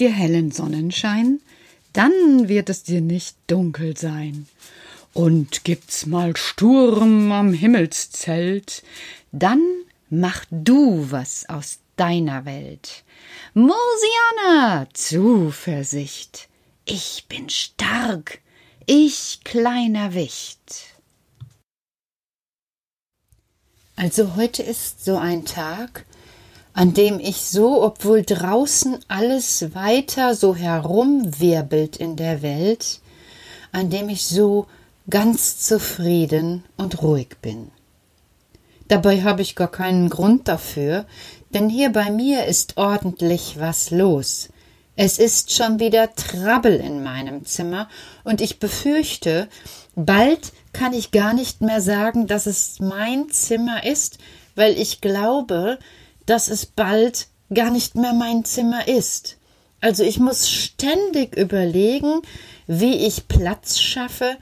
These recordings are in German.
dir hellen Sonnenschein, dann wird es dir nicht dunkel sein. Und gibt's mal Sturm am Himmelszelt, dann mach du was aus deiner Welt. Mosiana, Zuversicht, ich bin stark, ich kleiner Wicht. Also heute ist so ein Tag, an dem ich so, obwohl draußen alles weiter so herumwirbelt in der Welt, an dem ich so ganz zufrieden und ruhig bin. Dabei habe ich gar keinen Grund dafür, denn hier bei mir ist ordentlich was los. Es ist schon wieder Trabbel in meinem Zimmer, und ich befürchte, bald kann ich gar nicht mehr sagen, dass es mein Zimmer ist, weil ich glaube, dass es bald gar nicht mehr mein Zimmer ist. Also ich muss ständig überlegen, wie ich Platz schaffe,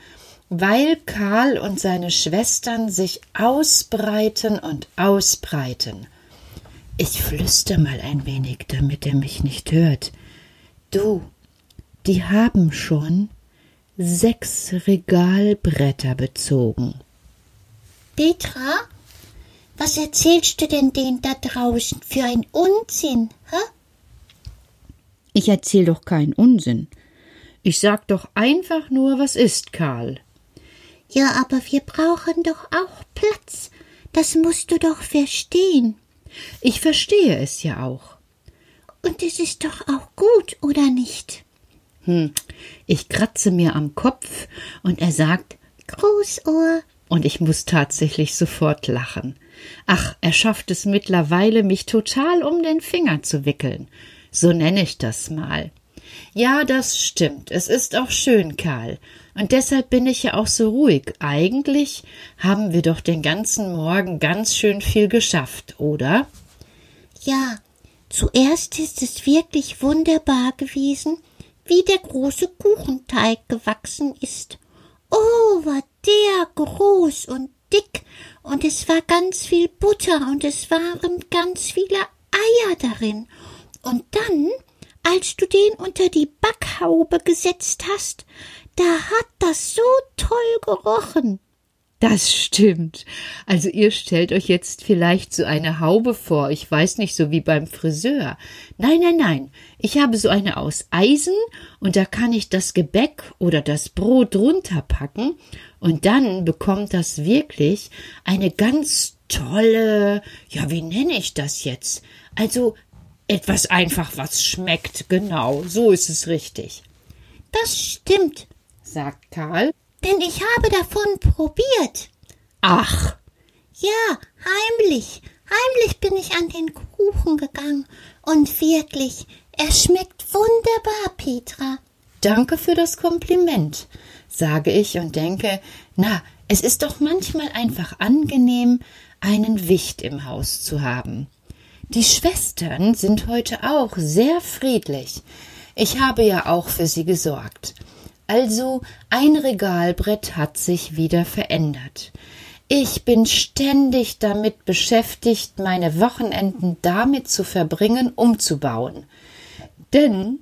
weil Karl und seine Schwestern sich ausbreiten und ausbreiten. Ich flüster mal ein wenig, damit er mich nicht hört. Du, die haben schon sechs Regalbretter bezogen. Petra, was erzählst du denn denen da draußen für ein Unsinn, hä? Ich erzähl doch keinen Unsinn. Ich sag doch einfach nur, was ist, Karl. Ja, aber wir brauchen doch auch Platz. Das musst du doch verstehen. Ich verstehe es ja auch. Und es ist doch auch gut, oder nicht? Hm, ich kratze mir am Kopf und er sagt Großohr. Und ich muss tatsächlich sofort lachen. Ach, er schafft es mittlerweile, mich total um den Finger zu wickeln. So nenne ich das mal. Ja, das stimmt. Es ist auch schön, Karl. Und deshalb bin ich ja auch so ruhig. Eigentlich haben wir doch den ganzen Morgen ganz schön viel geschafft, oder? Ja, zuerst ist es wirklich wunderbar gewesen, wie der große Kuchenteig gewachsen ist. Oh, war der groß und dick, und es war ganz viel Butter, und es waren ganz viele Eier darin. Und dann, als du den unter die Backhaube gesetzt hast, da hat das so toll gerochen. Das stimmt. Also ihr stellt euch jetzt vielleicht so eine Haube vor, ich weiß nicht, so wie beim Friseur. Nein, nein, nein. Ich habe so eine aus Eisen und da kann ich das Gebäck oder das Brot drunter packen und dann bekommt das wirklich eine ganz tolle, ja, wie nenne ich das jetzt? Also etwas einfach, was schmeckt, genau, so ist es richtig. Das stimmt, sagt Karl denn ich habe davon probiert. Ach. Ja, heimlich. Heimlich bin ich an den Kuchen gegangen. Und wirklich, er schmeckt wunderbar, Petra. Danke für das Kompliment, sage ich und denke, na, es ist doch manchmal einfach angenehm, einen Wicht im Haus zu haben. Die Schwestern sind heute auch sehr friedlich. Ich habe ja auch für sie gesorgt. Also ein Regalbrett hat sich wieder verändert. Ich bin ständig damit beschäftigt, meine Wochenenden damit zu verbringen, umzubauen. Denn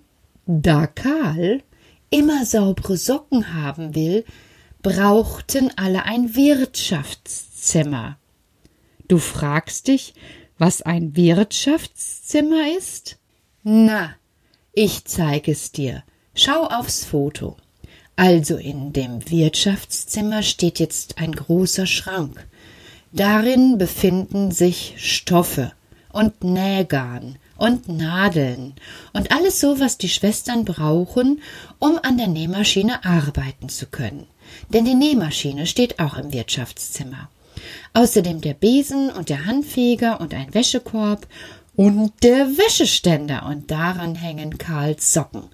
da Karl immer saubere Socken haben will, brauchten alle ein Wirtschaftszimmer. Du fragst dich, was ein Wirtschaftszimmer ist? Na, ich zeige es dir. Schau aufs Foto. Also in dem Wirtschaftszimmer steht jetzt ein großer Schrank. Darin befinden sich Stoffe und Nähgarn und Nadeln und alles so, was die Schwestern brauchen, um an der Nähmaschine arbeiten zu können. Denn die Nähmaschine steht auch im Wirtschaftszimmer. Außerdem der Besen und der Handfeger und ein Wäschekorb und der Wäscheständer und daran hängen Karls Socken.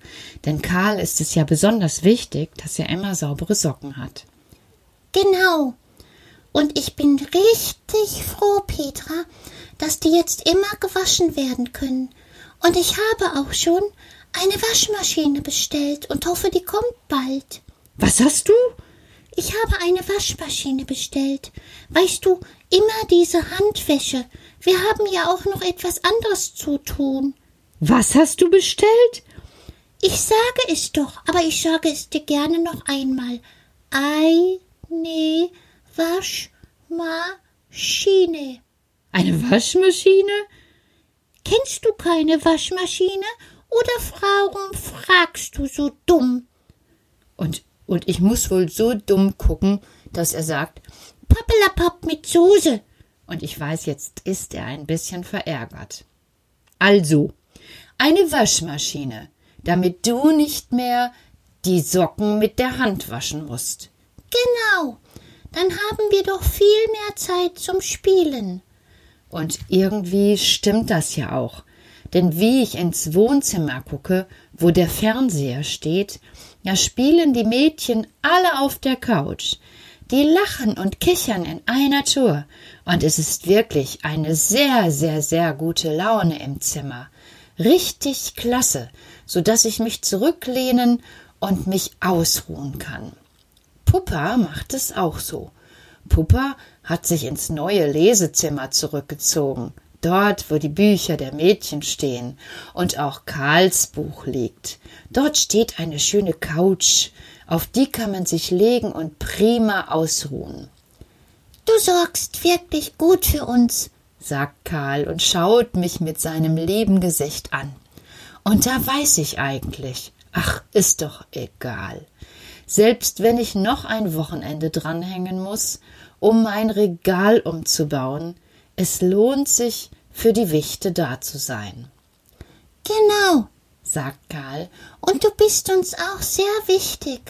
Denn Karl ist es ja besonders wichtig, dass er immer saubere Socken hat. Genau. Und ich bin richtig froh, Petra, dass die jetzt immer gewaschen werden können. Und ich habe auch schon eine Waschmaschine bestellt und hoffe, die kommt bald. Was hast du? Ich habe eine Waschmaschine bestellt. Weißt du, immer diese Handwäsche. Wir haben ja auch noch etwas anderes zu tun. Was hast du bestellt? Ich sage es doch, aber ich sage es dir gerne noch einmal. Eine Waschmaschine. Eine Waschmaschine? Kennst du keine Waschmaschine? Oder warum fragst du so dumm? Und, und ich muss wohl so dumm gucken, dass er sagt, Pappelapapp mit Soße. Und ich weiß, jetzt ist er ein bisschen verärgert. Also, eine Waschmaschine, damit du nicht mehr die Socken mit der Hand waschen musst. Genau. Dann haben wir doch viel mehr Zeit zum Spielen. Und irgendwie stimmt das ja auch. Denn wie ich ins Wohnzimmer gucke, wo der Fernseher steht, ja spielen die Mädchen alle auf der Couch. Die lachen und kichern in einer Tour, und es ist wirklich eine sehr, sehr, sehr gute Laune im Zimmer. Richtig klasse, so dass ich mich zurücklehnen und mich ausruhen kann. Puppa macht es auch so. Puppa hat sich ins neue Lesezimmer zurückgezogen, dort, wo die Bücher der Mädchen stehen und auch Karls Buch liegt. Dort steht eine schöne Couch, auf die kann man sich legen und prima ausruhen. Du sorgst wirklich gut für uns, sagt Karl und schaut mich mit seinem lieben Gesicht an. Und da weiß ich eigentlich, ach, ist doch egal. Selbst wenn ich noch ein Wochenende dranhängen muss, um mein Regal umzubauen, es lohnt sich, für die Wichte da zu sein. Genau, sagt Karl, und du bist uns auch sehr wichtig.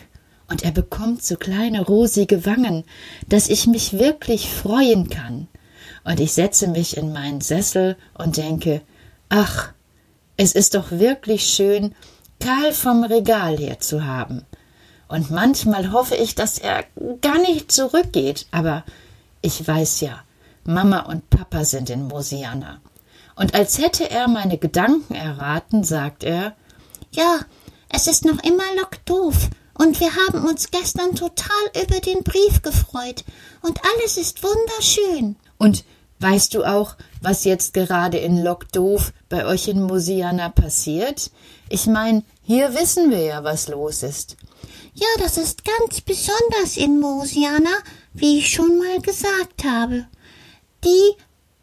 Und er bekommt so kleine rosige Wangen, dass ich mich wirklich freuen kann. Und ich setze mich in meinen Sessel und denke, ach, es ist doch wirklich schön, Karl vom Regal her zu haben. Und manchmal hoffe ich, dass er gar nicht zurückgeht, aber ich weiß ja, Mama und Papa sind in Mosiana. Und als hätte er meine Gedanken erraten, sagt er Ja, es ist noch immer Lockdoof, und wir haben uns gestern total über den Brief gefreut, und alles ist wunderschön. Und weißt du auch, was jetzt gerade in Lockdoof bei euch in Mosiana passiert? Ich mein, hier wissen wir ja, was los ist. Ja, das ist ganz besonders in Mosiana, wie ich schon mal gesagt habe. Die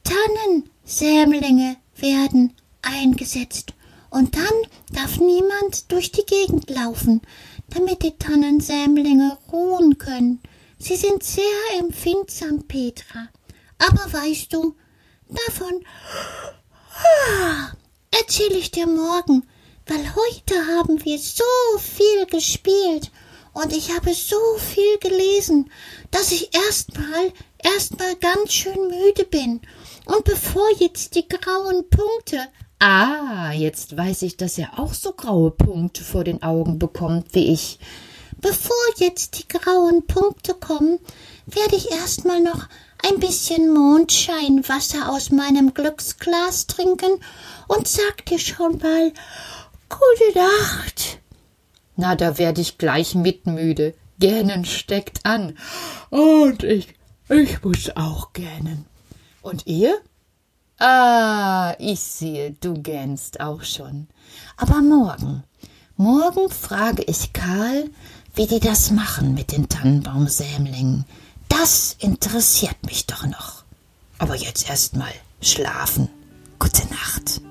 Tannensämlinge werden eingesetzt und dann darf niemand durch die Gegend laufen, damit die Tannensämlinge ruhen können. Sie sind sehr empfindsam, Petra. Aber weißt du, davon erzähle ich dir morgen, weil heute haben wir so viel gespielt und ich habe so viel gelesen, dass ich erstmal erstmal ganz schön müde bin. Und bevor jetzt die grauen Punkte Ah, jetzt weiß ich, dass er auch so graue Punkte vor den Augen bekommt wie ich. Bevor jetzt die grauen Punkte kommen, werde ich erstmal noch ein bisschen Mondscheinwasser aus meinem Glücksglas trinken und sag dir schon mal Gute Nacht. Na, da werde ich gleich mitmüde. Gähnen steckt an. Und ich, ich muss auch gähnen. Und ihr? Ah, ich sehe, du gähnst auch schon. Aber morgen, morgen frage ich Karl, wie die das machen mit den Tannenbaumsämlingen. Das interessiert mich doch noch. Aber jetzt erst mal schlafen. Gute Nacht.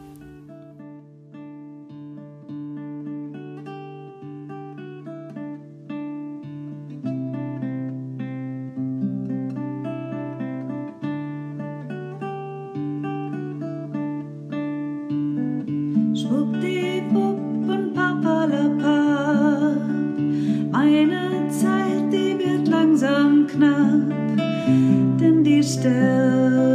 Schwuppdiwupp und papalapap. Eine Zeit, die wird langsam knapp, denn die Stelle.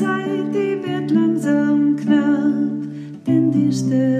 Zeit, die wird langsam knapp, denn die Sterne